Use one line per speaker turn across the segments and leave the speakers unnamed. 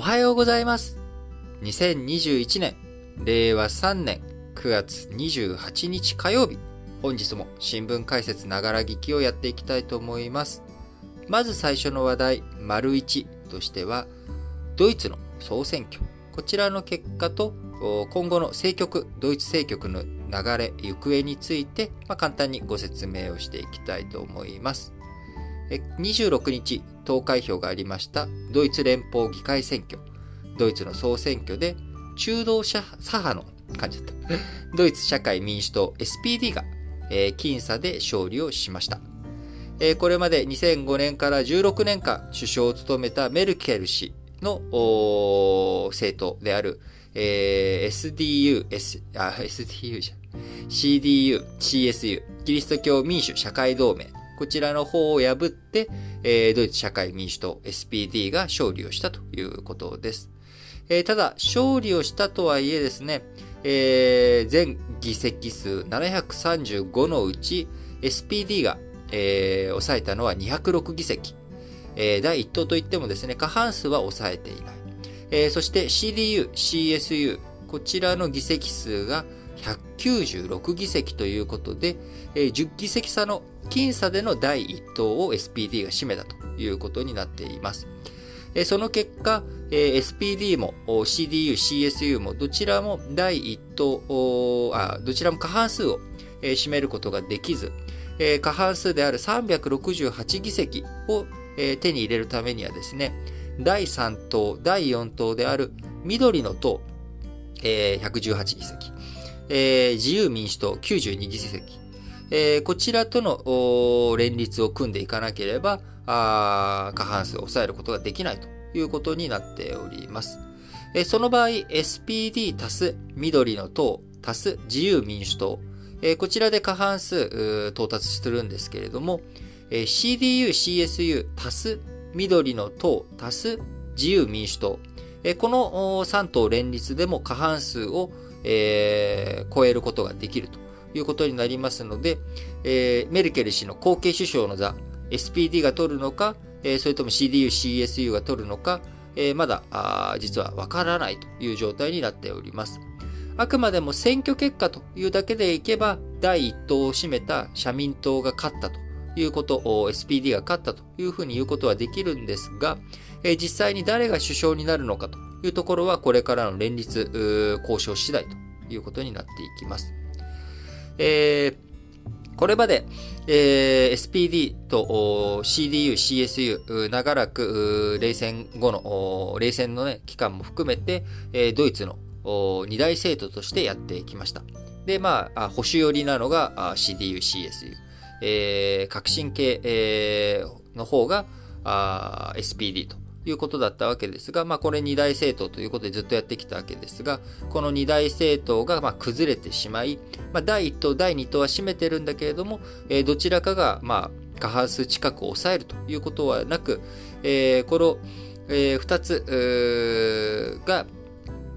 おはようございます。2021年、令和3年9月28日火曜日、本日も新聞解説ながら聞きをやっていきたいと思います。まず最初の話題、丸1としては、ドイツの総選挙。こちらの結果と、今後の政局、ドイツ政局の流れ、行方について、まあ、簡単にご説明をしていきたいと思います。26日、投開票がありましたドイツ連邦議会選挙、ドイツの総選挙で中道左派の感じだった。ドイツ社会民主党 SPD が、えー、僅差で勝利をしました。えー、これまで2005年から16年間首相を務めたメルケル氏の政党である、えー、SDU、S、あ、SDU じゃ CDU、CSU、キリスト教民主社会同盟、こちらの方を破って、えー、ドイツ社会民主党 SPD が勝利をしたということです。えー、ただ、勝利をしたとはいえですね、えー、全議席数735のうち SPD が、えー、抑えたのは206議席。えー、第1党といってもですね、過半数は抑えていない。えー、そして CDU、CSU、こちらの議席数が196議席ということで、えー、10議席差の僅差での第1党を SPD が占めたということになっています。えー、その結果、えー、SPD も CDU、CSU もどちらも第1党、あどちらも過半数を、えー、占めることができず、えー、過半数である368議席を、えー、手に入れるためにはですね、第3党、第4党である緑の党、えー、118議席、えー、自由民主党92議席、えー、こちらとの連立を組んでいかなければ、あ過半数を抑えることができないということになっております。えー、その場合、SPD 足す緑の党足す自由民主党、えー、こちらで過半数到達するんですけれども、えー、CDU、CSU 足す緑の党足す自由民主党、えー、この3党連立でも過半数をえー、超えることができるということになりますので、えー、メルケル氏の後継首相の座、SPD が取るのか、えー、それとも CDU、CSU が取るのか、えー、まだあ実はわからないという状態になっております。あくまでも選挙結果というだけでいけば、第一党を占めた社民党が勝ったということを、SPD が勝ったというふうに言うことはできるんですが、えー、実際に誰が首相になるのかというところはこれからの連立交渉次第ということになっていきます。えー、これまで、えー、SPD と CDU、CSU、長らく冷戦後の、冷戦の、ね、期間も含めて、えー、ドイツの二大政党としてやってきました。で、まあ、保守寄りなのが CDU、CSU。えー、革新系、えー、の方が SPD ということだったわけですが、まあこれ二大政党ということでずっとやってきたわけですが、この二大政党がまあ崩れてしまい、まあ第一党、第二党は占めてるんだけれども、えー、どちらかがまあ過半数近くを抑えるということはなく、えー、この、えー、二つが、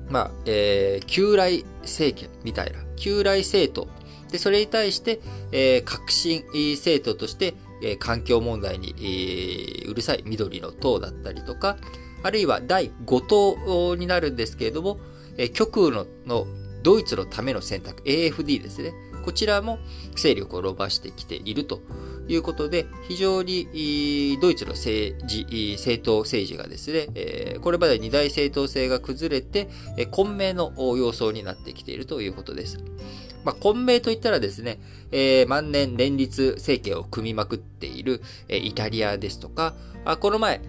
まあ、えー、旧来政権みたいな、旧来政党。で、それに対して、えー、革新政党として、え環境問題に、えうるさい緑の党だったりとか、あるいは第5党になるんですけれども、え極右のドイツのための選択、AFD ですね。こちらも勢力を伸ばしてきているということで、非常にドイツの政治、政党政治がですね、これまで二大政党制が崩れて、混迷の様相になってきているということです。まあ、混迷といったらですね、えー、万年連立政権を組みまくっている、えー、イタリアですとか、あこの前、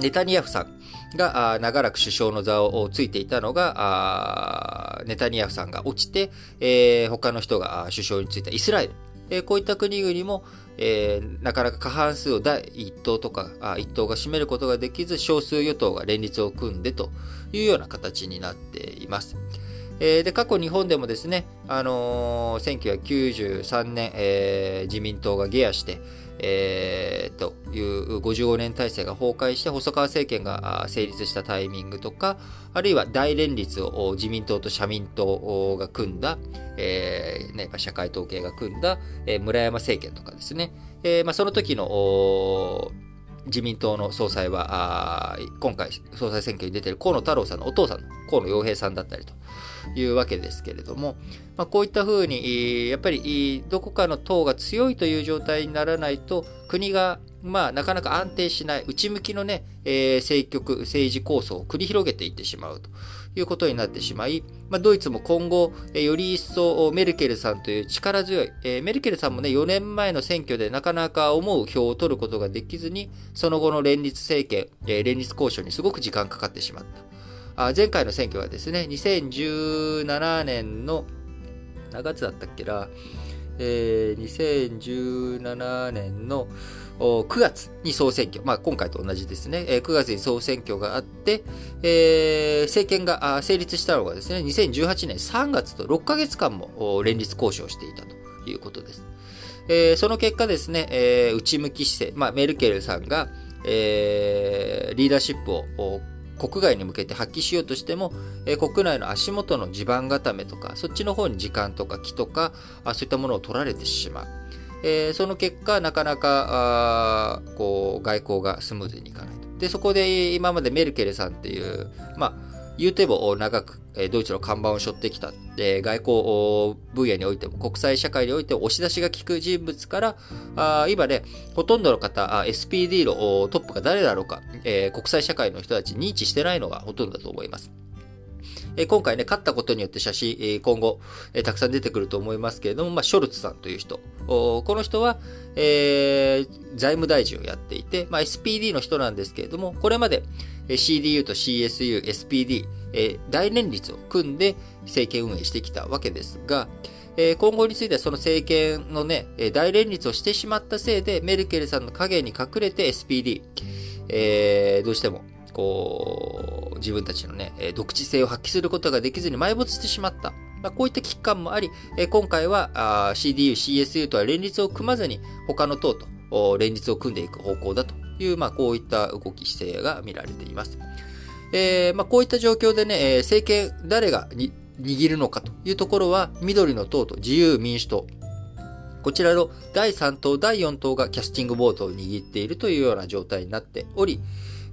ネタニヤフさんが長らく首相の座をついていたのが、ネタニヤフさんが落ちて、えー、他の人が首相についたイスラエル。えー、こういった国々も、えー、なかなか過半数を第一党とか、あ一党が占めることができず、少数与党が連立を組んでというような形になっています。えー、で、過去日本でもですね、あのー、1993年、えー、自民党が下野して、えー、という55年体制が崩壊して細川政権が成立したタイミングとか、あるいは大連立を自民党と社民党が組んだ、えーね、社会統計が組んだ、えー、村山政権とかですね、えーまあ、その時の自民党の総裁は、今回総裁選挙に出ている河野太郎さんのお父さんの河野洋平さんだったりと。いうわけですけれども、まあ、こういったふうに、やっぱりどこかの党が強いという状態にならないと、国がまあ、なかなか安定しない、内向きのね、えー、政局、政治構想を繰り広げていってしまうということになってしまい、まあ、ドイツも今後、えー、より一層メルケルさんという力強い、えー、メルケルさんもね、4年前の選挙でなかなか思う票を取ることができずに、その後の連立政権、え、連立交渉にすごく時間かかってしまった。前回の選挙はですね、2017年の、何月だったっけな、えー、2017年の、9月に総選挙、まあ、今回と同じですね、9月に総選挙があって、えー、政権が成立したのがですね、2018年3月と6ヶ月間も連立交渉していたということです。えー、その結果ですね、えー、内向き姿勢、まあ、メルケルさんが、えー、リーダーシップを国外に向けて発揮しようとしても、えー、国内の足元の地盤固めとか、そっちの方に時間とか木とか、あそういったものを取られてしまう。えー、その結果、なかなか、あこう、外交がスムーズにいかないと。で、そこで今までメルケルさんっていう、まあ、言うても長くドイツの看板を背負ってきた、外交分野においても国際社会においても押し出しが効く人物から、あ今ね、ほとんどの方、SPD のトップが誰だろうか、え、国際社会の人たち認知してないのがほとんどだと思います。え今回ね、勝ったことによって写真、え今後、えたくさん出てくると思いますけれども、まあ、ショルツさんという人。この人は、えー、財務大臣をやっていて、まあ、SPD の人なんですけれども、これまで CDU と CSU、SPD、え大連立を組んで政権運営してきたわけですが、え今後についてはその政権のね、大連立をしてしまったせいで、メルケルさんの影に隠れて SPD、えー、どうしてもこう、自分たちのね、独自性を発揮することができずに埋没してしまった。まあ、こういった危機感もあり、今回は CDU、CSU とは連立を組まずに、他の党と連立を組んでいく方向だという、まあ、こういった動き姿勢が見られています。えー、まあ、こういった状況でね、政権誰がに握るのかというところは、緑の党と自由民主党、こちらの第3党、第4党がキャスティングボードを握っているというような状態になっており、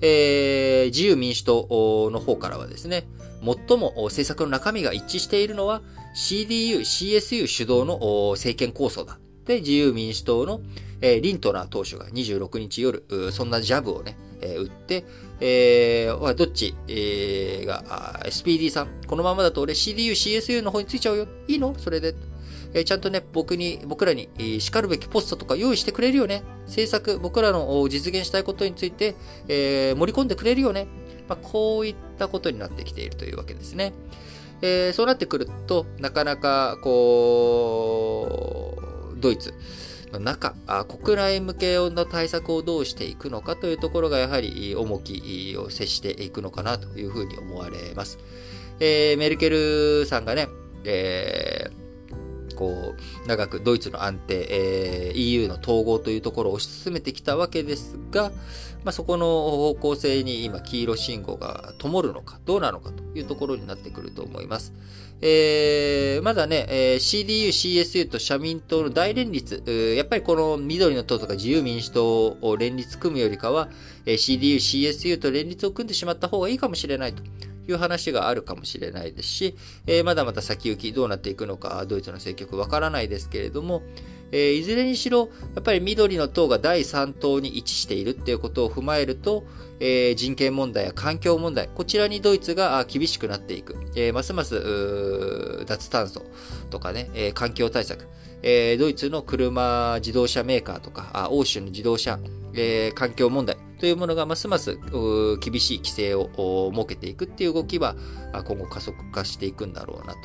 えー、自由民主党の方からはですね、最も政策の中身が一致しているのは CDU、CSU 主導の政権構想だ。で、自由民主党の、リントナー党首が26日夜、そんなジャブをね、打って、えー、どっち、えー、が、SPD さん、このままだと俺 CDU、CSU の方についちゃうよ。いいの？それで。えー、ちゃんとね、僕に、僕らに、えー、叱るべきポストとか用意してくれるよね。政策、僕らの実現したいことについて、えー、盛り込んでくれるよね。まあ、こういったことになってきているというわけですね。えー、そうなってくると、なかなか、こう、ドイツの中、国内向けの対策をどうしていくのかというところが、やはり重きを接していくのかなというふうに思われます。えー、メルケルさんがね、えーこう、長くドイツの安定、えー、EU の統合というところを推し進めてきたわけですが、まあ、そこの方向性に今、黄色信号が灯るのか、どうなのかというところになってくると思います。えー、まだね、えー、CDU、CSU と社民党の大連立、やっぱりこの緑の党とか自由民主党を連立組むよりかは、えー、CDU、CSU と連立を組んでしまった方がいいかもしれないと。いう話があるかもしれないですし、えー、まだまだ先行きどうなっていくのか、ドイツの政局わからないですけれども、えー、いずれにしろ、やっぱり緑の党が第3党に位置しているっていうことを踏まえると、えー、人権問題や環境問題、こちらにドイツが厳しくなっていく。えー、ますます脱炭素とかね、えー、環境対策、えー、ドイツの車自動車メーカーとか、あ欧州の自動車、えー、環境問題というものがますます厳しい規制を設けていくっていう動きは今後加速化していくんだろうなと。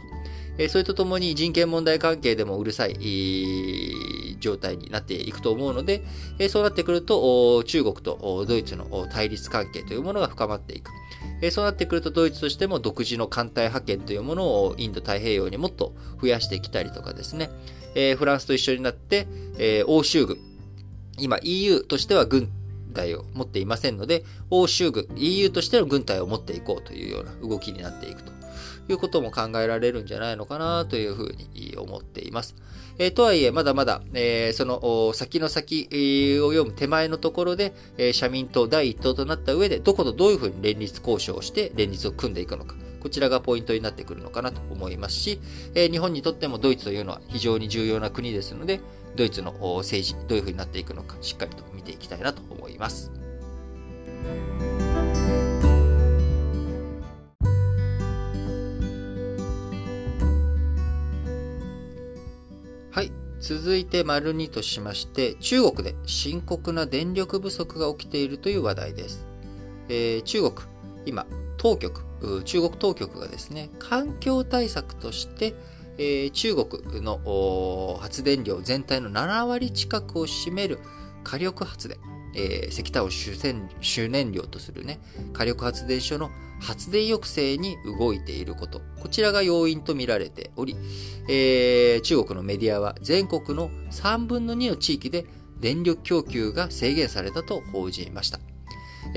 それとともに人権問題関係でもうるさい状態になっていくと思うので、そうなってくると中国とドイツの対立関係というものが深まっていく。そうなってくるとドイツとしても独自の艦隊派遣というものをインド太平洋にもっと増やしてきたりとかですね、フランスと一緒になって、欧州軍、今 EU としては軍隊を持っていませんので、欧州軍、EU としての軍隊を持っていこうというような動きになっていくということも考えられるんじゃないのかなというふうに思っています。えー、とはいえ、まだまだ、えー、その先の先を読む手前のところで、えー、社民党第一党となった上で、どことどういうふうに連立交渉をして連立を組んでいくのか。こちらがポイントになってくるのかなと思いますし、え日本にとってもドイツというのは非常に重要な国ですので、ドイツの政治、どういうふうになっていくのか、しっかりと見ていきたいなと思います。はい。続いて、丸2としまして、中国で深刻な電力不足が起きているという話題です。えー、中国、今、当局、中国当局がですね、環境対策として、えー、中国の発電量全体の7割近くを占める火力発電、えー、石炭を主燃料とするね、火力発電所の発電抑制に動いていること。こちらが要因と見られており、えー、中国のメディアは全国の3分の2の地域で電力供給が制限されたと報じました。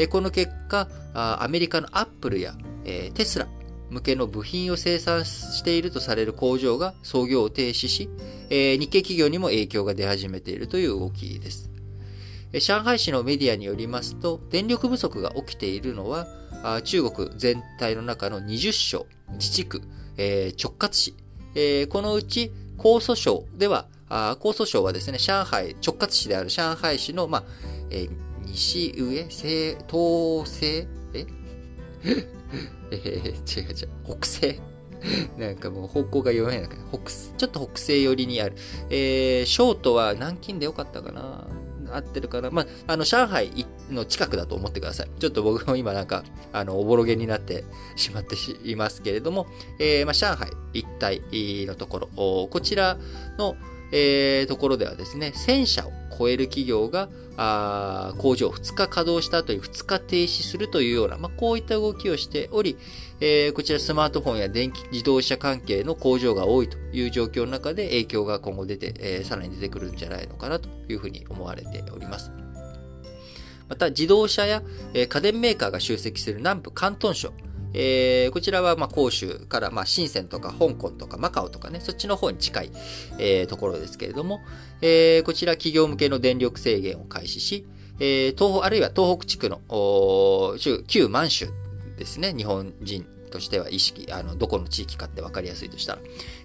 この結果、アメリカのアップルや、テスラ向けの部品を生産しているとされる工場が操業を停止し、え日系企業にも影響が出始めているという動きです。上海市のメディアによりますと、電力不足が起きているのは、中国全体の中の20省、自治区、え直轄市、えこのうち江蘇省では、江蘇省はですね、上海、直轄市である上海市の、まあえ西上西、東西え？えー、違う違う、北西？なんかもう方向が読めない北、ちょっと北西寄りにある。えー、ショートは南京でよかったかな？合ってるかな？まあ、あの、上海の近くだと思ってください。ちょっと僕も今なんか、あの、おぼろげになってしまっていますけれども、えー、まあ、上海一帯のところ、こちらの、えー、ところではですね、1000社を超える企業が、あ工場を2日稼働した後に2日停止するというような、まあ、こういった動きをしており、えー、こちらスマートフォンや電気自動車関係の工場が多いという状況の中で影響が今後出て、えー、さらに出てくるんじゃないのかなというふうに思われております。また、自動車や、家電メーカーが集積する南部広東省、えー、こちらは、まあ、広州から、まあ、深センとか香港とかマカオとかね、そっちの方に近い、えー、ところですけれども、えー、こちら企業向けの電力制限を開始し、えー、東北あるいは東北地区の、旧満州ですね、日本人としては意識、あの、どこの地域かって分かりやすいとしたら、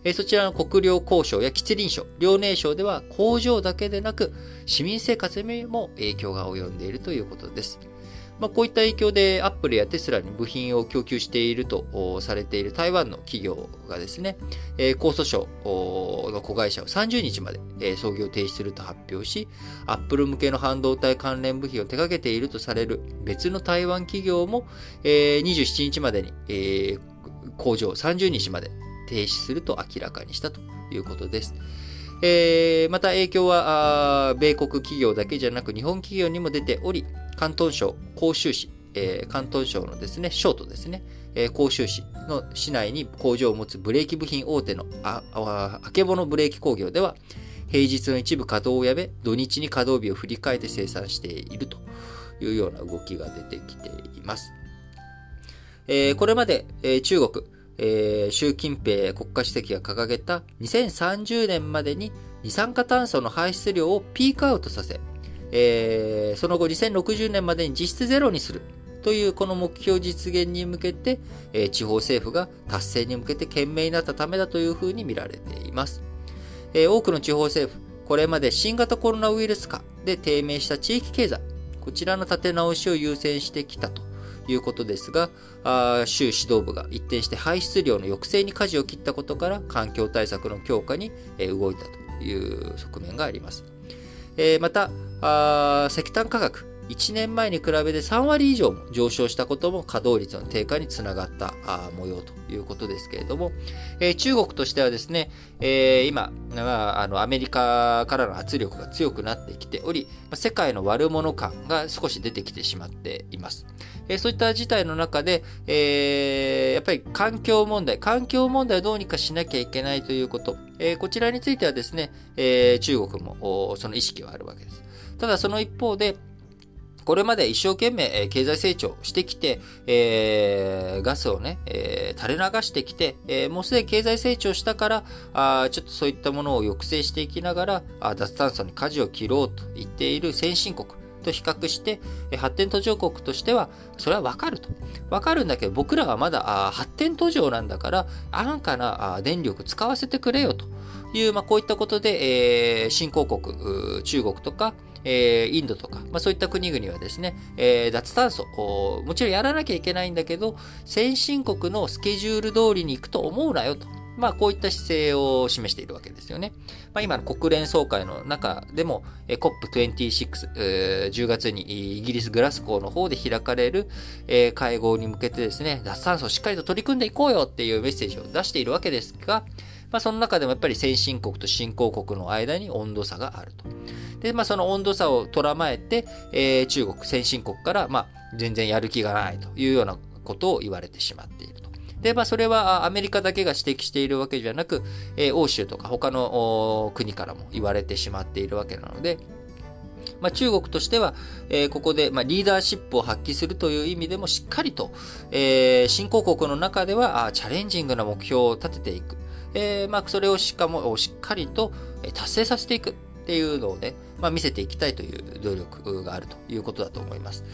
えー、そちらの国領交渉や吉林省、遼寧省では工場だけでなく、市民生活にも影響が及んでいるということです。まあ、こういった影響でアップルやテスラに部品を供給しているとされている台湾の企業がですね、えー、江蘇省の子会社を30日まで、えー、操業停止すると発表し、アップル向けの半導体関連部品を手掛けているとされる別の台湾企業も、え、27日までに、え、工場を30日まで停止すると明らかにしたということです。えー、また影響は米国企業だけじゃなく日本企業にも出ており、広東省広州市、えー、広東省のですね、省都ですね、えー、広州市の市内に工場を持つブレーキ部品大手のあああけぼのブレーキ工業では、平日の一部稼働をやめ、土日に稼働日を振り替えて生産しているというような動きが出てきています。えー、これまで、えー、中国、えー、習近平国家主席が掲げた2030年までに二酸化炭素の排出量をピークアウトさせ、えー、その後2060年までに実質ゼロにするというこの目標実現に向けて、えー、地方政府が達成に向けて懸命になったためだというふうに見られています。えー、多くの地方政府、これまで新型コロナウイルス化で低迷した地域経済、こちらの立て直しを優先してきたということですが、あ州指導部が一転して排出量の抑制に舵を切ったことから環境対策の強化に動いたという側面があります。え、またあ、石炭価格、1年前に比べて3割以上も上昇したことも稼働率の低下につながった模様ということですけれども、えー、中国としてはですね、えー、今、まあ、あのアメリカからの圧力が強くなってきており、世界の悪者感が少し出てきてしまっています。え、そういった事態の中で、え、やっぱり環境問題、環境問題をどうにかしなきゃいけないということ、え、こちらについてはですね、え、中国もその意識はあるわけです。ただその一方で、これまで一生懸命、え経済成長してきて、えー、ガスをね、えー、垂れ流してきて、えー、もうすでに経済成長したから、あちょっとそういったものを抑制していきながら、あ脱炭素に舵を切ろうと言っている先進国と比較して、発展途上国としては、それはわかると。わかるんだけど、僕らはまだ発展途上なんだから、安価な電力使わせてくれよという、まあ、こういったことで、えー、新興国、中国とか、えー、インドとか、まあ、そういった国々はですね、えー、脱炭素もちろんやらなきゃいけないんだけど、先進国のスケジュール通りに行くと思うなよと。まあ、こういった姿勢を示しているわけですよね。まあ、今の国連総会の中でも、COP26、えー、10月にイギリス・グラスゴーの方で開かれる、会合に向けてですね、脱炭素をしっかりと取り組んでいこうよっていうメッセージを出しているわけですが、まあ、その中でもやっぱり先進国と新興国の間に温度差があると。で、まあ、その温度差を捉まえて、えー、中国、先進国から、まあ、全然やる気がないというようなことを言われてしまっている。で、まあ、それはアメリカだけが指摘しているわけじゃなく、えー、欧州とか他の国からも言われてしまっているわけなので、まあ、中国としては、えー、ここで、まあ、リーダーシップを発揮するという意味でもしっかりと、えー、新興国の中ではあチャレンジングな目標を立てていく。えー、まあ、それをしかもしっかりと達成させていく。っていうのをね、まあ、見せていきたいという努力があるということだと思います。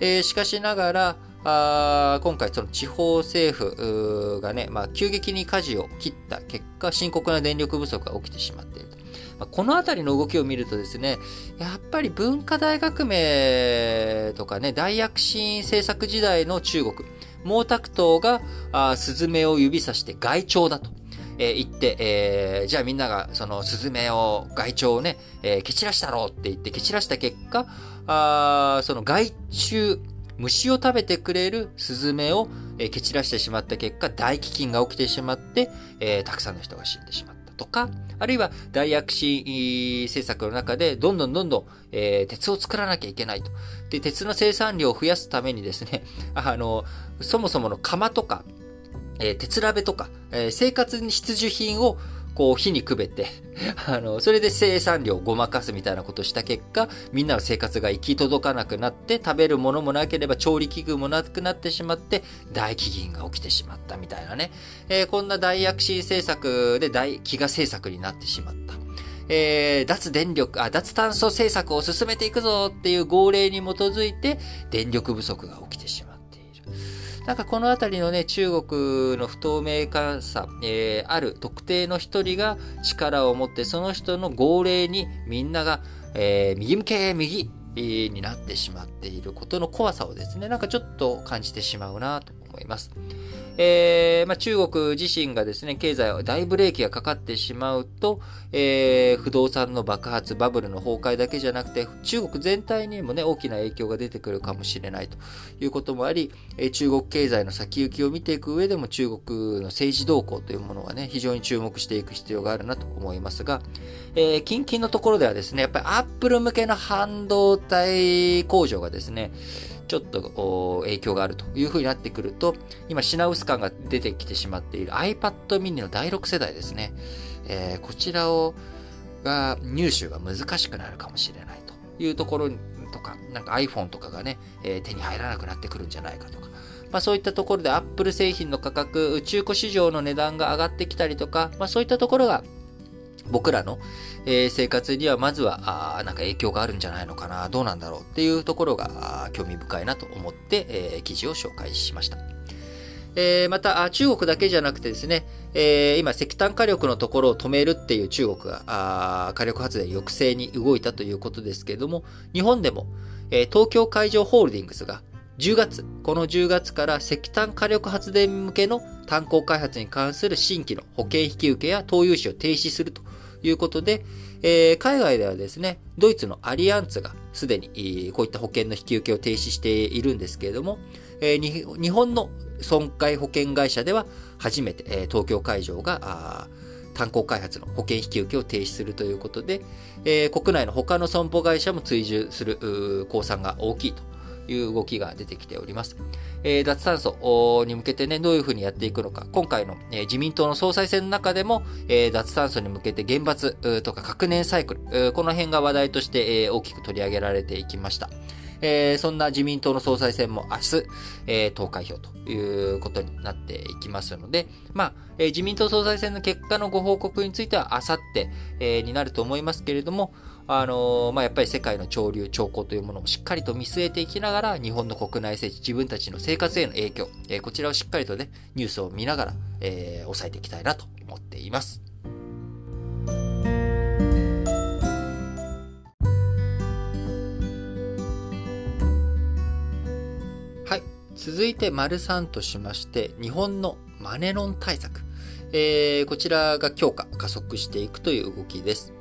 えー、しかしながら、あ今回その地方政府がね、まあ、急激に舵を切った結果、深刻な電力不足が起きてしまっていると。まあ、このあたりの動きを見るとですね、やっぱり文化大革命とかね、大躍進政策時代の中国、毛沢東があスズメを指さして害鳥だと。えー、行って、えー、じゃあみんながそのスズメを、害虫をね、えー、蹴散らしたろうって言って蹴散らした結果、あその害虫、虫を食べてくれるスズメを、えー、蹴散らしてしまった結果、大飢饉が起きてしまって、えー、たくさんの人が死んでしまったとか、あるいは大躍進政策の中で、どんどんどんどん、えー、鉄を作らなきゃいけないと。で、鉄の生産量を増やすためにですね、あの、そもそもの釜とか、えー、鉄鍋とか、えー、生活に必需品をこう火にくべて、あの、それで生産量をごまかすみたいなことをした結果、みんなの生活が行き届かなくなって、食べるものもなければ調理器具もなくなってしまって、大飢饉が起きてしまったみたいなね。えー、こんな大躍進政策で大飢餓政策になってしまった。えー、脱電力、あ、脱炭素政策を進めていくぞっていう号令に基づいて、電力不足が起きてしまう。なんかこの辺りのね、中国の不透明感さ、えー、ある特定の一人が力を持って、その人の号令にみんなが、えー、右向け、右になってしまっていることの怖さをですね、なんかちょっと感じてしまうなと思います。えー、まあ、中国自身がですね、経済は大ブレーキがかかってしまうと、えー、不動産の爆発、バブルの崩壊だけじゃなくて、中国全体にもね、大きな影響が出てくるかもしれないということもあり、えー、中国経済の先行きを見ていく上でも中国の政治動向というものはね、非常に注目していく必要があるなと思いますが、えー、近々のところではですね、やっぱりアップル向けの半導体工場がですね、ちょっと影響があるという風になってくると、今品薄感が出てきてしまっている iPad mini の第6世代ですね。えー、こちらを、が入手が難しくなるかもしれないというところとか、なんか iPhone とかがね、えー、手に入らなくなってくるんじゃないかとか、まあそういったところで Apple 製品の価格、中古市場の値段が上がってきたりとか、まあそういったところが僕らの、えー、生活にはまずは、あなんか影響があるんじゃないのかな、どうなんだろうっていうところが興味深いなと思って、えー、記事を紹介しました。えー、また、中国だけじゃなくてですね、え、今、石炭火力のところを止めるっていう中国が、火力発電抑制に動いたということですけれども、日本でも、え、東京海上ホールディングスが、10月、この10月から石炭火力発電向けの炭鉱開発に関する新規の保険引き受けや投融資を停止するということで、えー、海外ではですね、ドイツのアリアンツがすでにこういった保険の引き受けを停止しているんですけれども、えー、日本の損壊保険会社では初めて、えー、東京会場が炭鉱開発の保険引き受けを停止するということで、えー、国内の他の損保会社も追従する公算が大きいという動きが出てきております。えー、脱炭素に向けてね、どういうふうにやっていくのか、今回の、えー、自民党の総裁選の中でも、えー、脱炭素に向けて原発とか核燃サイクル、この辺が話題として、えー、大きく取り上げられていきました。えー、そんな自民党の総裁選も明日、えー、投開票ということになっていきますので、まあ、えー、自民党総裁選の結果のご報告については、あさって、えー、になると思いますけれども、あの、まあ、やっぱり世界の潮流、兆候というものをしっかりと見据えていきながら、日本の国内政治、自分たちの生活への影響、えー、こちらをしっかりとね、ニュースを見ながら、えー、抑えていきたいなと思っています。はい。続いて、丸3としまして、日本のマネロン対策。えー、こちらが強化、加速していくという動きです。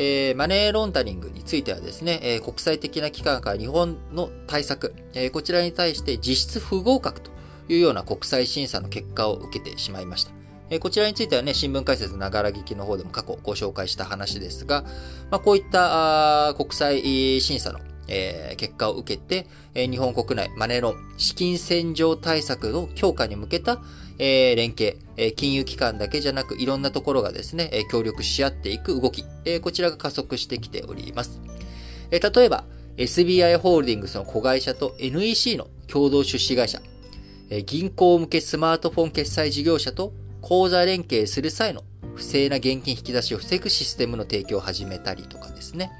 えー、マネーロンダリングについてはですね、えー、国際的な機関から日本の対策、えー、こちらに対して実質不合格というような国際審査の結果を受けてしまいました。えこちらについてはね、新聞解説ながら聞きの方でも過去ご紹介した話ですが、まあ、こういった国際審査のえー、結果を受けて、えー、日本国内マネロン資金洗浄対策の強化に向けた、えー、連携、え金融機関だけじゃなくいろんなところがですね、え協力し合っていく動き、えこちらが加速してきております。え例えば、SBI ホールディングスの子会社と NEC の共同出資会社、え銀行向けスマートフォン決済事業者と口座連携する際の不正な現金引き出しを防ぐシステムの提供を始めたりとかですね。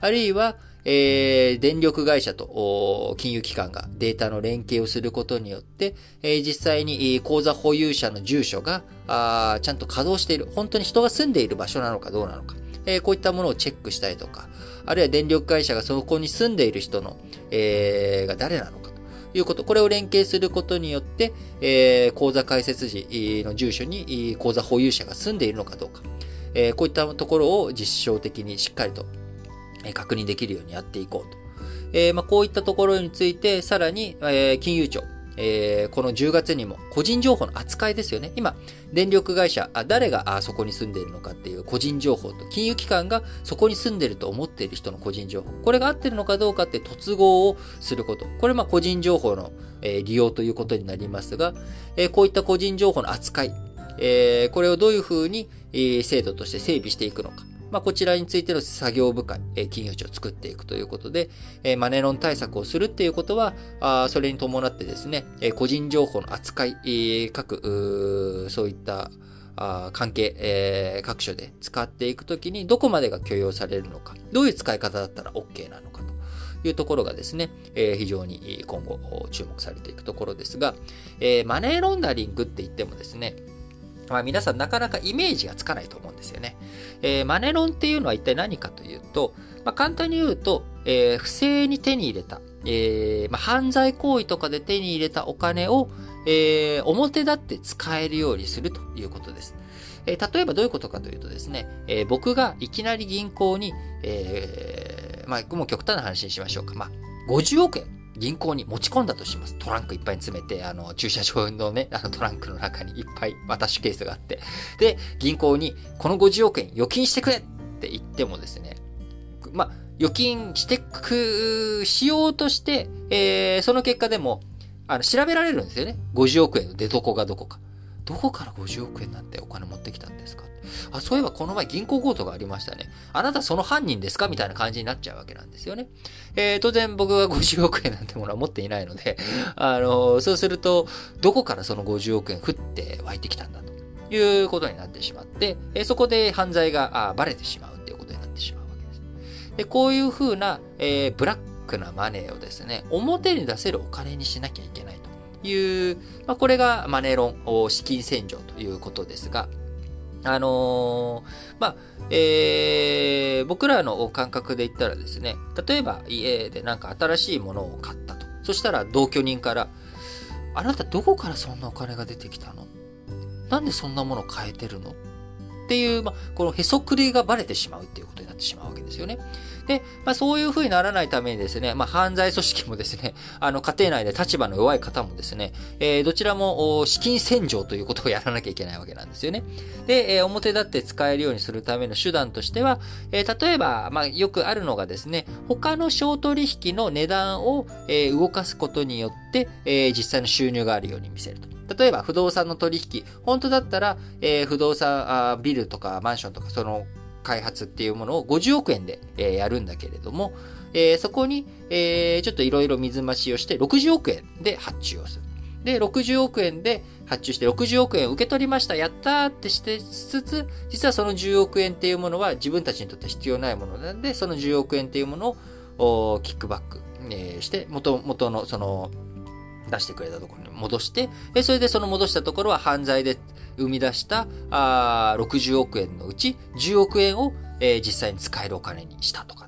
あるいは、えー、電力会社と金融機関がデータの連携をすることによって、えー、実際に口座保有者の住所があちゃんと稼働している、本当に人が住んでいる場所なのかどうなのか、えー、こういったものをチェックしたりとか、あるいは電力会社がそこに住んでいる人の、えー、が誰なのかと。いうこと、これを連携することによって、えー、口座開設時の住所に口座保有者が住んでいるのかどうか、えー、こういったところを実証的にしっかりと確認できるようにやっていこうと。えー、まあ、こういったところについて、さらに、えー、金融庁、えー、この10月にも個人情報の扱いですよね。今、電力会社、あ誰があそこに住んでいるのかっていう個人情報と、金融機関がそこに住んでいると思っている人の個人情報。これが合ってるのかどうかって突合をすること。これまあ個人情報の、えー、利用ということになりますが、えー、こういった個人情報の扱い、えー、これをどういうふうに、えー、制度として整備していくのか。まあ、こちらについての作業部会、え金融庁を作っていくということで、えマネロン対策をするっていうことは、あそれに伴ってですね、え個人情報の扱い、え各、そういったあ関係、え、各所で使っていくときにどこまでが許容されるのか、どういう使い方だったら OK なのかというところがですね、えー、非常に今後注目されていくところですが、えー、マネーロンダリングって言ってもですね、まあ、皆さんなかなかイメージがつかないと思うんですよね。えー、マネロンっていうのは一体何かというと、まあ、簡単に言うと、えー、不正に手に入れた、えーまあ、犯罪行為とかで手に入れたお金を、え、表立って使えるようにするということです。え、例えばどういうことかというとですね、え、僕がいきなり銀行に、えー、まあ、もう極端な話にしましょうか。まあ、50億円銀行に持ち込んだとします。トランクいっぱいに詰めて、あの、駐車場のね、あのトランクの中にいっぱい渡しケースがあって、で、銀行に、この50億円預金してくれって言ってもですね、ま、預金してく、しようとして、えー、その結果でも、あの、調べられるんですよね。50億円の出所がどこか。どこから50億円なんてお金持ってきたんですかあ、そういえばこの前銀行強盗がありましたね。あなたその犯人ですか？みたいな感じになっちゃうわけなんですよね。えー、当然僕は50億円なんてものは持っていないので、あのー、そうすると、どこからその50億円降って湧いてきたんだということになってしまって、えー、そこで犯罪があバレてしまうっていうことになってしまうわけです。で、こういうふうな、えー、ブラックなマネーをですね、表に出せるお金にしなきゃいけないという、まあ、これがマネロン、資金洗浄ということですが、あのー、まあ、えー、僕らの感覚で言ったらですね、例えば家でなんか新しいものを買ったと。そしたら同居人から、あなたどこからそんなお金が出てきたの？なんでそんなもの買えてるの？っていう、まあ、このへそくりがバレてしまうっていうことになってしまうわけですよね。で、まあ、そういうふうにならないためにですね、まあ、犯罪組織もですね、あの、家庭内で立場の弱い方もですね、えー、どちらも資金洗浄ということをやらなきゃいけないわけなんですよね。で、えー、表立って使えるようにするための手段としては、えー、例えば、まあ、よくあるのがですね、他の商取引の値段を、えー、動かすことによって、えー、実際の収入があるように見せると。例えば、不動産の取引、本当だったら、えー、不動産あ、ビルとかマンションとか、その開発っていうものを50億円で、えやるんだけれども、えー、そこに、えー、ちょっといろいろ水増しをして60億円で発注をする。で、60億円で発注して60億円受け取りました、やったーってしてつつ、実はその10億円っていうものは自分たちにとって必要ないものなんで、その10億円っていうものをキックバック、えー、して、元、元のその、出してくれたところに戻して、それでその戻したところは犯罪で生み出したあ60億円のうち10億円を、実際に使えるお金にしたとか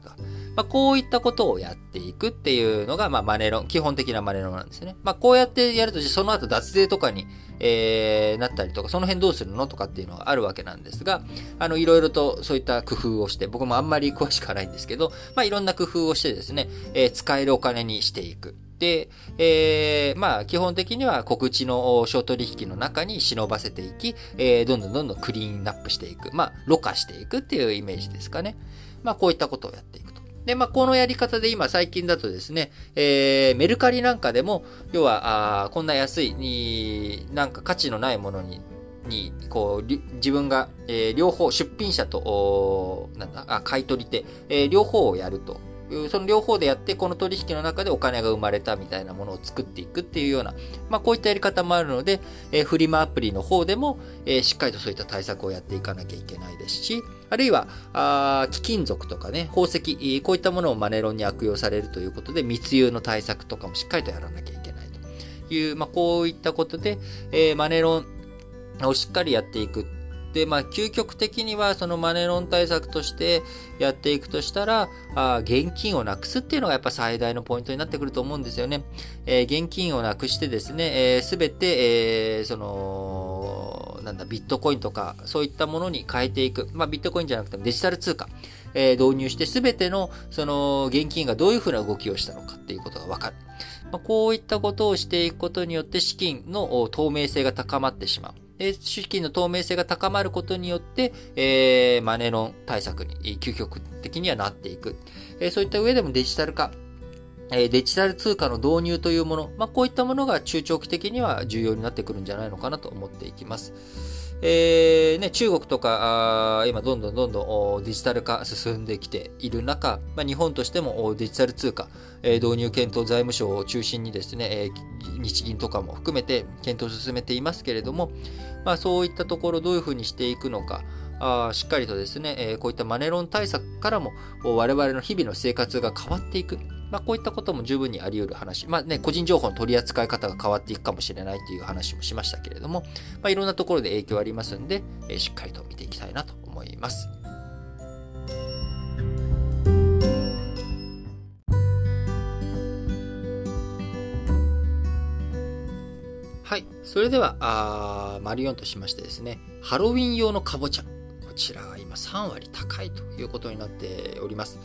まあ、こういったことをやっていくっていうのが、まあ、マネロン、基本的なマネロンなんですよね。まあ、こうやってやると、その後脱税とかに、えー、なったりとか、その辺どうするのとかっていうのがあるわけなんですが、あの、いろいろとそういった工夫をして、僕もあんまり詳しくはないんですけど、まあ、いろんな工夫をしてですね、えー、使えるお金にしていく。で、えー、まあ、基本的には告知の小取引の中に忍ばせていき、えー、どんどんどんどんクリーンアップしていく。まあ、ろ過していくっていうイメージですかね。まあ、こういったことをやっていくと。で、まあ、このやり方で今最近だとですね、えー、メルカリなんかでも、要は、あこんな安い、に、なんか価値のないものに、に、こう、自分が、えー、両方、出品者と、なんだ、あ、買い取り手、えー、両方をやるとその両方でやって、この取引の中でお金が生まれたみたいなものを作っていくっていうような、まあこういったやり方もあるので、えー、フリマアプリの方でも、えー、しっかりとそういった対策をやっていかなきゃいけないですし、あるいは、あ貴金属とかね、宝石、こういったものをマネロンに悪用されるということで、密輸の対策とかもしっかりとやらなきゃいけないという、まあこういったことで、えー、マネロンをしっかりやっていくで、まあ、究極的にはそのマネロン対策としてやっていくとしたら、あ現金をなくすっていうのがやっぱ最大のポイントになってくると思うんですよね。えー、現金をなくしてですね、す、えー、べ、て、えー、その、なんだ、ビットコインとか、そういったものに変えていく。まあ、ビットコインじゃなくてもデジタル通貨、えー、導入して、すべての、その、現金がどういうふうな動きをしたのかっていうことがわかる。まあ、こういったことをしていくことによって資金の透明性が高まってしまう。資金の透明性が高まることによって、えー、マネロン対策に究極的にはなっていく。えー、そういった上でもデジタル化、え、デジタル通貨の導入というもの、まあ、こういったものが中長期的には重要になってくるんじゃないのかなと思っていきます。えーね、中国とか、今どんどんどんどんデジタル化進んできている中、まあ、日本としてもデジタル通貨、えー、導入検討財務省を中心にですね、えー、日銀とかも含めて検討を進めていますけれども、まあ、そういったところどういうふうにしていくのか、あしっかりとですね、え、こういったマネロン対策からも我々の日々の生活が変わっていく。まあ、こういったことも十分にあり得る話。まあね、個人情報の取り扱い方が変わっていくかもしれないという話もしましたけれども、まあ、いろんなところで影響ありますんで、え、しっかりと見ていきたいなと思います。はい。それでは、あマリオンとしましてですね、ハロウィン用のかぼちゃ。こちらは今3割高いということになっております。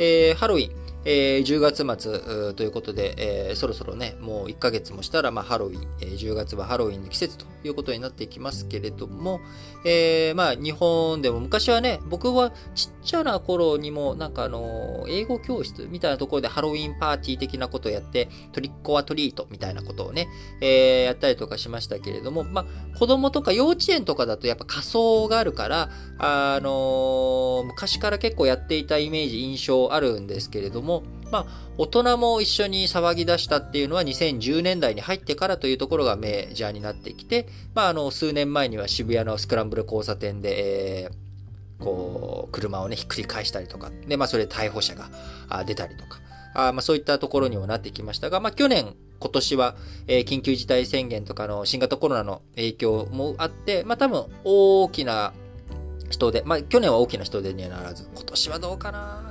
えー、ハロウィン、えー、10月末ということで、えー、そろそろね、もう1ヶ月もしたら、まあ、ハロウィン、えー、10月はハロウィンの季節ということになっていきますけれども、えー、まあ、日本でも昔はね、僕はちっちゃな頃にも、なんかあの、英語教室みたいなところでハロウィンパーティー的なことをやって、トリッコアトリートみたいなことをね、えー、やったりとかしましたけれども、まあ、子供とか幼稚園とかだとやっぱ仮装があるから、あの昔から結構やっていたイメージ、印象あるんですけれども、も、まあ、大人も一緒に騒ぎ出したっていうのは2010年代に入ってからというところがメジャーになってきて、まあ、あの、数年前には渋谷のスクランブル交差点で、えー、こう、車をね、ひっくり返したりとか、で、まあ、それで逮捕者が出たりとか、あまあ、そういったところにもなってきましたが、まあ、去年、今年は、えー、緊急事態宣言とかの新型コロナの影響もあって、まあ、多分、大きな人で、まあ、去年は大きな人でにはならず、今年はどうかな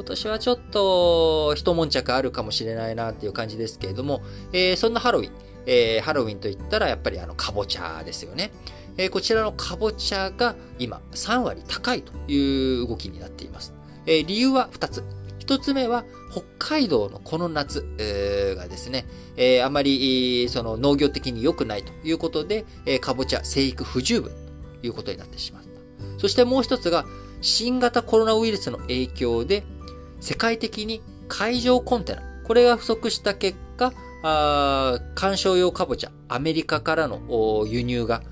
今年はちょっと一悶着あるかもしれないなっていう感じですけれども、えー、そんなハロウィン、えー、ハロウィンといったらやっぱりあの、かぼちゃですよね。えー、こちらのかぼちゃが今3割高いという動きになっています。えー、理由は2つ。1つ目は北海道のこの夏、えー、がですね、えー、あまりその農業的に良くないということで、えー、かぼちゃ生育不十分ということになってしまった。そしてもう一つが新型コロナウイルスの影響で世界的に海上コンテナ、これが不足した結果、あ観賞用かぼちゃ、アメリカからの輸入が、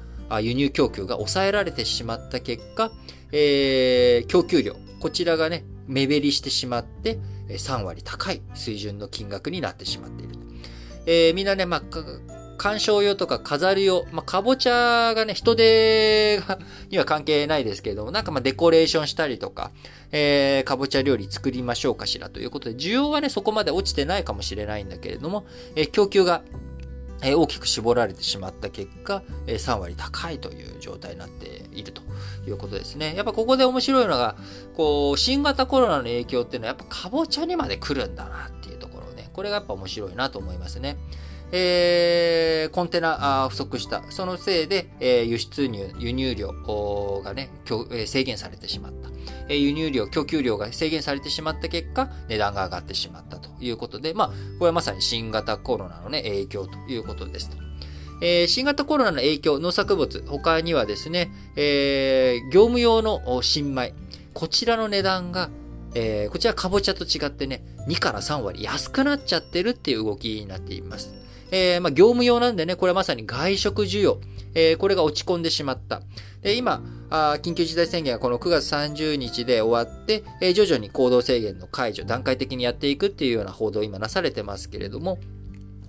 輸入供給が抑えられてしまった結果、えー、供給量、こちらがね、目減りしてしまって、3割高い水準の金額になってしまっている。えー、みんなね、まあ、鑑賞用とか飾る用、まあ、かぼちゃがね、人手には関係ないですけれども、なんかまあデコレーションしたりとか、えー、かぼちゃ料理作りましょうかしらということで、需要はね、そこまで落ちてないかもしれないんだけれども、えー、供給がえ大きく絞られてしまった結果、え3割高いという状態になっているということですね。やっぱここで面白いのが、こう、新型コロナの影響っていうのはやっぱかぼちゃにまで来るんだなっていうところね。これがやっぱ面白いなと思いますね。えー、コンテナ不足した。そのせいで、えー、輸出入、輸入量がね、制限されてしまった。えー、輸入量、供給量が制限されてしまった結果、値段が上がってしまったということで、まあ、これはまさに新型コロナのね、影響ということです。えー、新型コロナの影響、農作物、他にはですね、えー、業務用の新米、こちらの値段が、えー、こちらかぼちゃと違ってね、2から3割安くなっちゃってるっていう動きになっています。えー、まあ、業務用なんでね、これはまさに外食需要。えー、これが落ち込んでしまった。で、今あ、緊急事態宣言がこの9月30日で終わって、えー、徐々に行動制限の解除、段階的にやっていくっていうような報道を今なされてますけれども、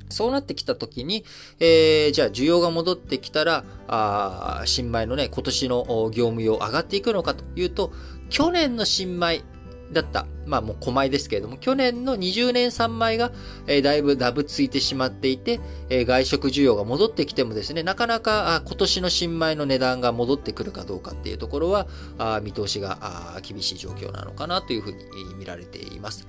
そうなってきたときに、えー、じゃあ需要が戻ってきたら、あ新米のね、今年の業務用上がっていくのかというと、去年の新米だった。まあもう小米ですけれども、去年の20年3枚が、えー、だいぶダブついてしまっていて、えー、外食需要が戻ってきてもですね、なかなかあ今年の新米の値段が戻ってくるかどうかっていうところは、あ見通しがあ厳しい状況なのかなというふうに見られています。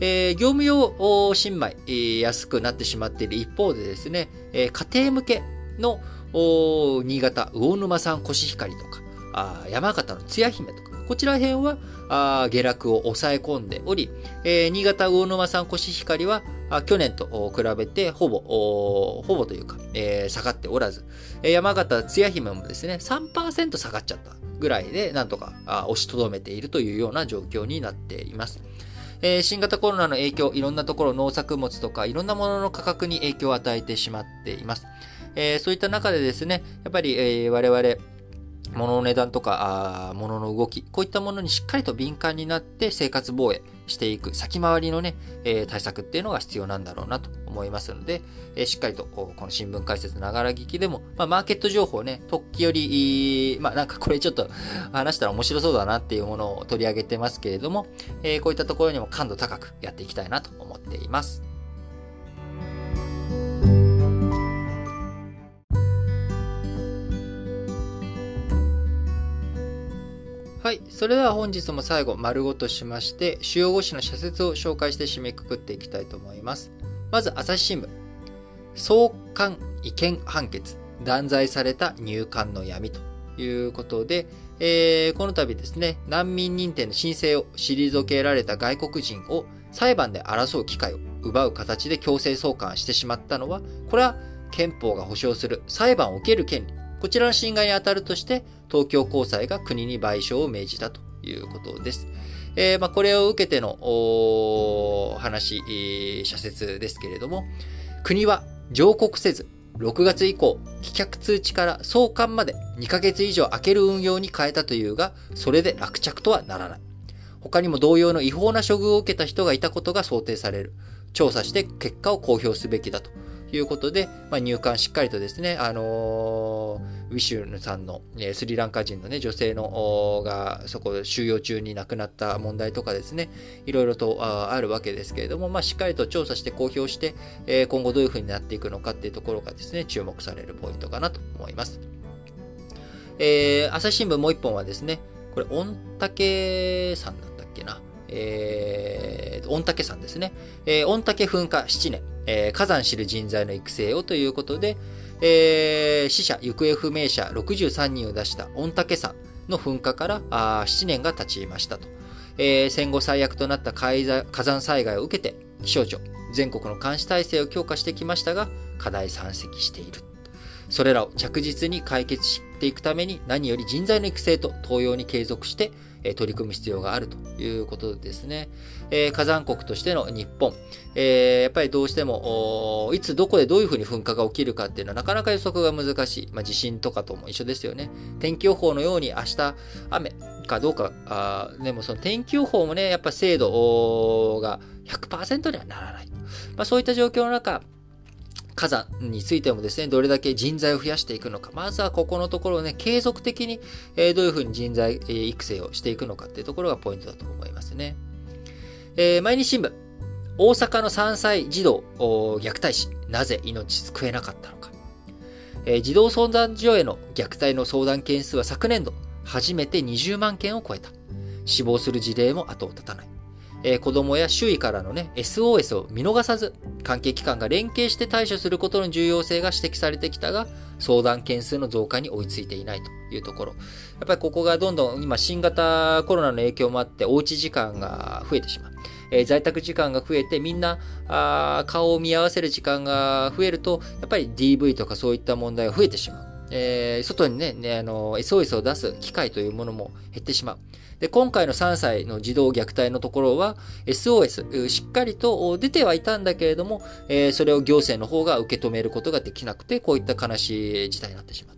えー、業務用新米、えー、安くなってしまっている一方でですね、えー、家庭向けの新潟魚沼産コシヒカリとか、あ山形のつや姫とか、こちら辺はあ下落を抑え込んでおり、えー、新潟魚沼産コシヒカリはあ去年と比べてほぼ、ほぼというか、えー、下がっておらず、えー、山形つや姫もですね、3%下がっちゃったぐらいで、なんとかあ押しとどめているというような状況になっています。えー、新型コロナの影響、いろんなところ農作物とかいろんなものの価格に影響を与えてしまっています。えー、そういった中でですね、やっぱり、えー、我々、物の値段とか、あ物の動き、こういったものにしっかりと敏感になって生活防衛していく、先回りのね、えー、対策っていうのが必要なんだろうなと思いますので、えー、しっかりと、この新聞解説ながら聞きでも、まあ、マーケット情報ね、時折、まあ、なんかこれちょっと話したら面白そうだなっていうものを取り上げてますけれども、えー、こういったところにも感度高くやっていきたいなと思っています。はい。それでは本日も最後、丸ごとしまして、主要語詞の社説を紹介して締めくくっていきたいと思います。まず、朝日新聞。相関違憲判決。断罪された入管の闇ということで、えー、この度ですね、難民認定の申請を退けられた外国人を裁判で争う機会を奪う形で強制送還してしまったのは、これは憲法が保障する裁判を受ける権利、こちらの侵害に当たるとして、東京高裁が国に賠償を命じたということです。えー、まあ、これを受けての話、えー、社説ですけれども、国は上告せず、6月以降、棄却通知から送還まで2ヶ月以上空ける運用に変えたというが、それで落着とはならない。他にも同様の違法な処遇を受けた人がいたことが想定される。調査して結果を公表すべきだということで、まあ、入管しっかりとですね、あのー、ウィシュヌさんの、えスリランカ人のね、女性の、が、そこ収容中に亡くなった問題とかですね、いろいろとああるわけですけれども、まあ、しっかりと調査して公表して、え、今後どういうふうになっていくのかっていうところがですね、注目されるポイントかなと思います。えー、朝日新聞もう一本はですね、これ、御嶽さんだったっけな？えー、御嶽山ですね。えー、御嶽噴火7年。えー、火山知る人材の育成をということで、えー、死者、行方不明者63人を出した御嶽山の噴火からあ7年が経ちましたと。えー、戦後最悪となった火山災害を受けて、気象庁、全国の監視体制を強化してきましたが、課題山積している。それらを着実に解決していくために何より人材の育成と登用に継続してえ取り組む必要があるということですね。え火山国としての日本、えやっぱりどうしても、いつどこでどういうふうに噴火が起きるかっていうのはなかなか予測が難しい。まあ、地震とかとも一緒ですよね。天気予報のように明日雨、かどうか、あでもその天気予報もね、やっぱ精度が100%にはならない。まあ、そういった状況の中、火山についてもですね、どれだけ人材を増やしていくのか。まずはここのところをね、継続的に、えどういうふうに人材、育成をしていくのかっていうところがポイントだと思いますね。えー、毎日新聞。大阪の3歳児童虐待死。なぜ命救えなかったのか。えー、児童相談所への虐待の相談件数は昨年度、初めて20万件を超えた。死亡する事例も後を絶たない。えー、子供や周囲からのね、SOS を見逃さず、関係機関が連携して対処することの重要性が指摘されてきたが、相談件数の増加に追いついていないというところ。やっぱりここがどんどん今新型コロナの影響もあっておうち時間が増えてしまう。えー、在宅時間が増えてみんなあ顔を見合わせる時間が増えると、やっぱり DV とかそういった問題が増えてしまう。えー、外にね、ね、あの、SOS を出す機会というものも減ってしまう。で、今回の3歳の児童虐待のところは、SOS、しっかりと出てはいたんだけれども、えー、それを行政の方が受け止めることができなくて、こういった悲しい事態になってしまう。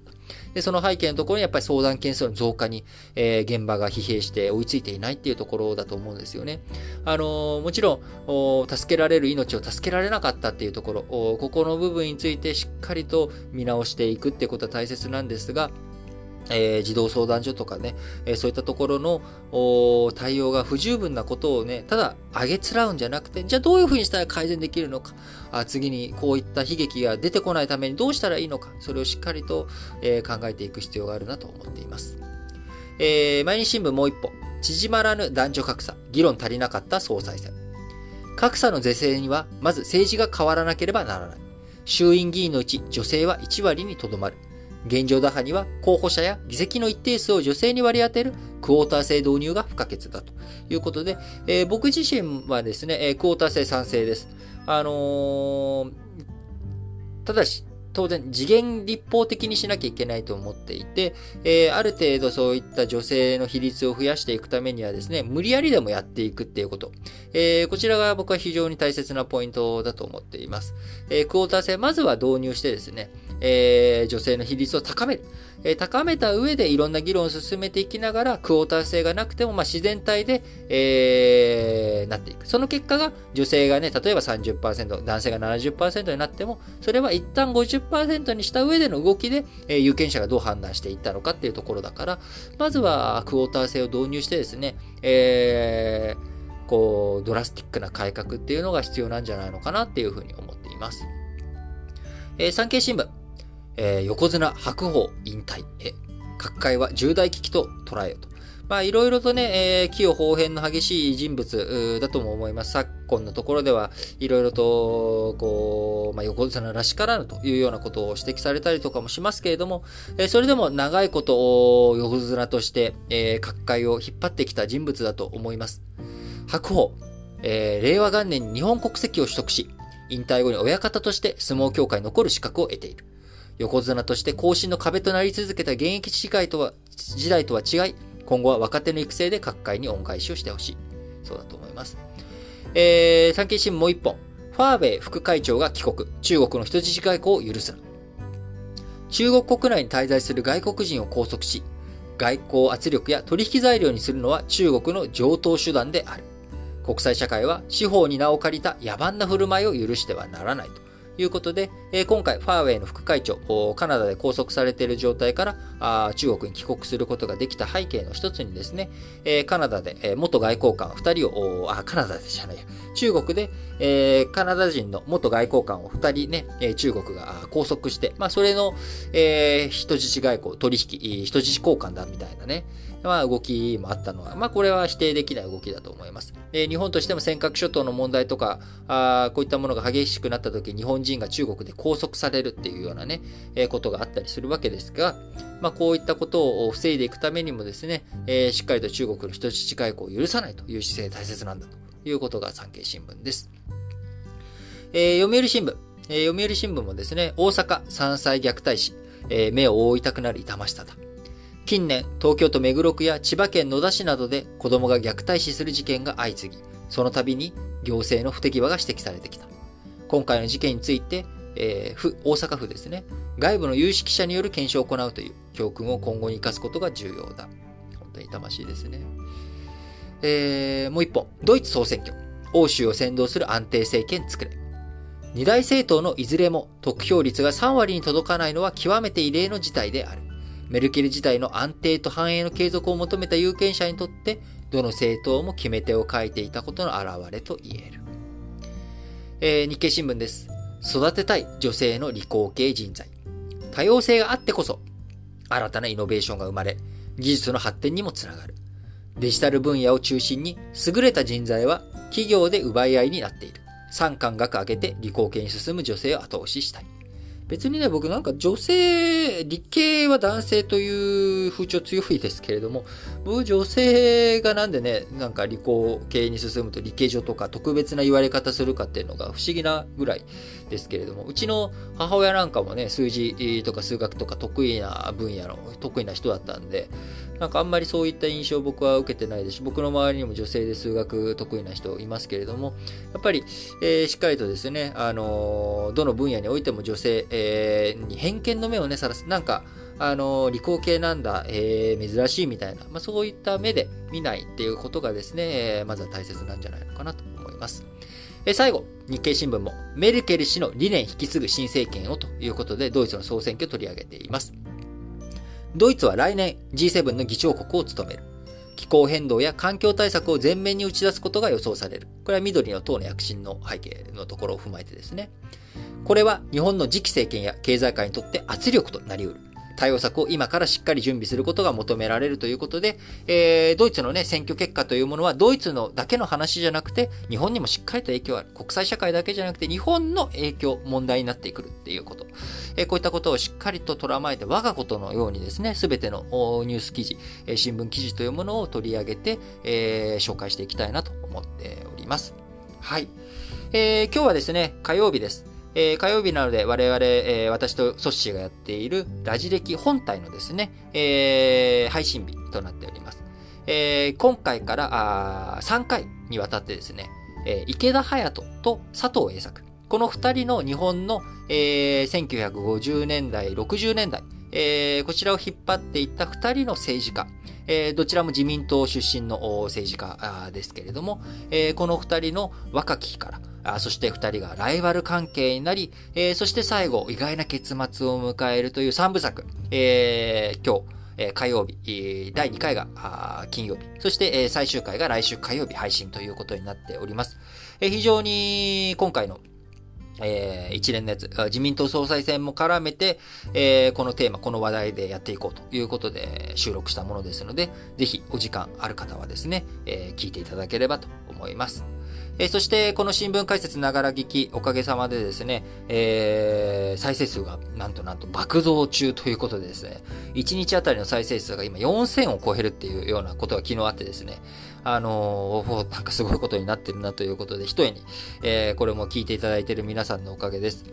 で、その背景のところにやっぱり相談件数の増加に、えー、現場が疲弊して追いついていないっていうところだと思うんですよね。あのー、もちろん、助けられる命を助けられなかったっていうところ、ここの部分についてしっかりと見直していくってことは大切なんですが、えー、児童相談所とかね、えー、そういったところの対応が不十分なことをね、ただ上げつらうんじゃなくて、じゃあどういうふうにしたら改善できるのか、あ次にこういった悲劇が出てこないためにどうしたらいいのか、それをしっかりと、えー、考えていく必要があるなと思っています。えー、毎日新聞もう一歩、縮まらぬ男女格差、議論足りなかった総裁選。格差の是正には、まず政治が変わらなければならない。衆院議員のうち女性は1割にとどまる。現状打破には候補者や議席の一定数を女性に割り当てるクォーター制導入が不可欠だということで、えー、僕自身はですね、え、クォーター制賛成です。あのー、ただし、当然次元立法的にしなきゃいけないと思っていて、えー、ある程度そういった女性の比率を増やしていくためにはですね、無理やりでもやっていくっていうこと。えー、こちらが僕は非常に大切なポイントだと思っています。えー、クォーター制、まずは導入してですね、えー、女性の比率を高める。えー、高めた上でいろんな議論を進めていきながら、クォーター制がなくても、まあ、自然体で、えー、なっていく。その結果が、女性がね、例えば30%、男性が70%になっても、それは一旦50%にした上での動きで、えー、有権者がどう判断していったのかっていうところだから、まずはクォーター制を導入してですね、えー、こう、ドラスティックな改革っていうのが必要なんじゃないのかなっていうふうに思っています。えー、産経新聞。えー、横綱白鵬引退へ、各界は重大危機と捉えよと。まあ、いろいろとね、えー、器用方変の激しい人物だとも思います。昨今のところでは、いろいろと、こう、まあ、横綱らしからぬというようなことを指摘されたりとかもしますけれども、えー、それでも長いことを横綱として、えー、各界を引っ張ってきた人物だと思います。白鵬、えー、令和元年に日本国籍を取得し、引退後に親方として相撲協会に残る資格を得ている。横綱として更新の壁となり続けた現役時代とは、時代とは違い、今後は若手の育成で各界に恩返しをしてほしい。そうだと思います。えー、産経新聞もう一本。ファーウェイ副会長が帰国。中国の人質外交を許す。中国国内に滞在する外国人を拘束し、外交圧力や取引材料にするのは中国の上等手段である。国際社会は司法に名を借りた野蛮な振る舞いを許してはならないと。ということで、え、今回、ファーウェイの副会長、カナダで拘束されている状態からあ中国に帰国することができた背景の一つにですね、え、カナダで、え、元外交官2人を、あ、カナダでじゃないや、中国で、え、カナダ人の元外交官を2人ね、え、中国が拘束して、まあ、それの、え、人質外交、取引、人質交換だみたいなね、まあ、動きもあったのは、まあ、これは否定できない動きだと思います。えー、日本としても尖閣諸島の問題とか、あこういったものが激しくなった時、日本人が中国で拘束されるっていうようなね、えー、ことがあったりするわけですが、まあ、こういったことを防いでいくためにもですね、えー、しっかりと中国の人質外交を許さないという姿勢大切なんだということが産経新聞です。え、読売新聞。え、読売新聞もですね、大阪3歳虐待死、え、目を覆いたくなる痛ましさだ。近年、東京都目黒区や千葉県野田市などで子供が虐待死する事件が相次ぎ、その度に行政の不手際が指摘されてきた。今回の事件について、えー、府、大阪府ですね、外部の有識者による検証を行うという教訓を今後に生かすことが重要だ。本当に痛ましいですね。えー、もう一本。ドイツ総選挙。欧州を先導する安定政権作れ。二大政党のいずれも得票率が3割に届かないのは極めて異例の事態である。メルケル時代の安定と繁栄の継続を求めた有権者にとって、どの政党も決め手を書いていたことの表れと言える。えー、日経新聞です。育てたい女性の理工系人材。多様性があってこそ、新たなイノベーションが生まれ、技術の発展にもつながる。デジタル分野を中心に優れた人材は企業で奪い合いになっている。三冠学上げて理工系に進む女性を後押ししたい。別にね、僕なんか女性、理系は男性という風潮強いですけれども、僕女性がなんでね、なんか理工系に進むと理系女とか特別な言われ方するかっていうのが不思議なぐらいですけれども、うちの母親なんかもね、数字とか数学とか得意な分野の得意な人だったんで、なんかあんまりそういった印象僕は受けてないですし、僕の周りにも女性で数学得意な人いますけれども、やっぱり、えー、しっかりとですね、あのー、どの分野においても女性、えー、に偏見の目をね、さらす。なんか、あの、理工系なんだ、えー、珍しいみたいな、まあ、そういった目で見ないっていうことがですね、え、まずは大切なんじゃないのかなと思います。え、最後、日経新聞も、メルケル氏の理念引き継ぐ新政権をということで、ドイツの総選挙を取り上げています。ドイツは来年 G7 の議長国を務める。気候変動や環境対策を前面に打ち出すことが予想される。これは緑の党の躍進の背景のところを踏まえてですね。これは日本の次期政権や経済界にとって圧力となり得る。対応策を今からしっかり準備することが求められるということで、えー、ドイツのね、選挙結果というものは、ドイツのだけの話じゃなくて、日本にもしっかりと影響ある。国際社会だけじゃなくて、日本の影響、問題になってくるっていうこと。えー、こういったことをしっかりと捉まえて、我がことのようにですね、すべてのニュース記事、え、新聞記事というものを取り上げて、えー、紹介していきたいなと思っております。はい。えー、今日はですね、火曜日です。えー、火曜日なので我々、えー、私とソッシーがやっているラジ歴本体のですね、えー、配信日となっております。えー、今回からあ3回にわたってですね、えー、池田隼人と佐藤栄作。この2人の日本の、えー、1950年代、60年代、えー、こちらを引っ張っていった2人の政治家、えー、どちらも自民党出身の政治家ですけれども、えー、この2人の若き日から、あそして二人がライバル関係になり、えー、そして最後、意外な結末を迎えるという三部作、えー、今日、え、火曜日、第2回が金曜日、そして、え、最終回が来週火曜日配信ということになっております。え、非常に今回のえー、一連のやつ、自民党総裁選も絡めて、えー、このテーマ、この話題でやっていこうということで収録したものですので、ぜひお時間ある方はですね、えー、聞いていただければと思います。えー、そして、この新聞解説ながら聞き、おかげさまでですね、えー、再生数がなんとなんと爆増中ということでですね、1日あたりの再生数が今4000を超えるっていうようなことが昨日あってですね、あのー、なんかすごいことになってるなということで、一重に、えー、これも聞いていただいている皆さんのおかげです。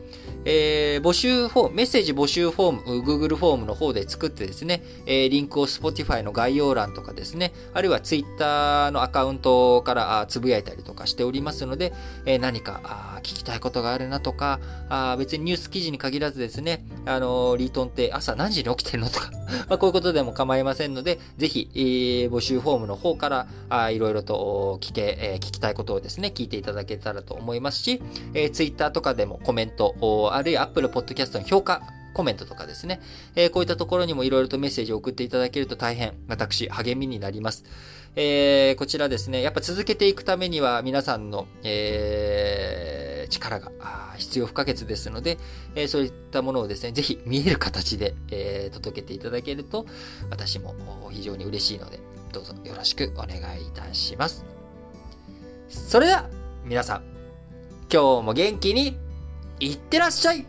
えー、募集フォーム、メッセージ募集フォーム、Google フォームの方で作ってですね、えー、リンクを Spotify の概要欄とかですね、あるいは Twitter のアカウントからつぶやいたりとかしておりますので、えー、何かあ聞きたいことがあるなとか、あ別にニュース記事に限らずですね、あの、リートンって朝何時に起きてるのとか まあこういうことでも構いませんので、ぜひ、えー、募集フォームの方から、あいろいろと聞け、えー、聞きたいことをですね、聞いていただけたらと思いますし、えー、Twitter とかでもコメントを、あるいは Apple Podcast の評価、コメントとかですね、えー、こういったところにもいろいろとメッセージを送っていただけると大変、私、励みになります。えー、こちらですね、やっぱ続けていくためには皆さんの、えー、力が必要不可欠ですので、えー、そういったものをですね、ぜひ見える形で、えー、届けていただけると、私も非常に嬉しいので、どうぞよろしくお願いいたします。それでは、皆さん、今日も元気にいってらっしゃい。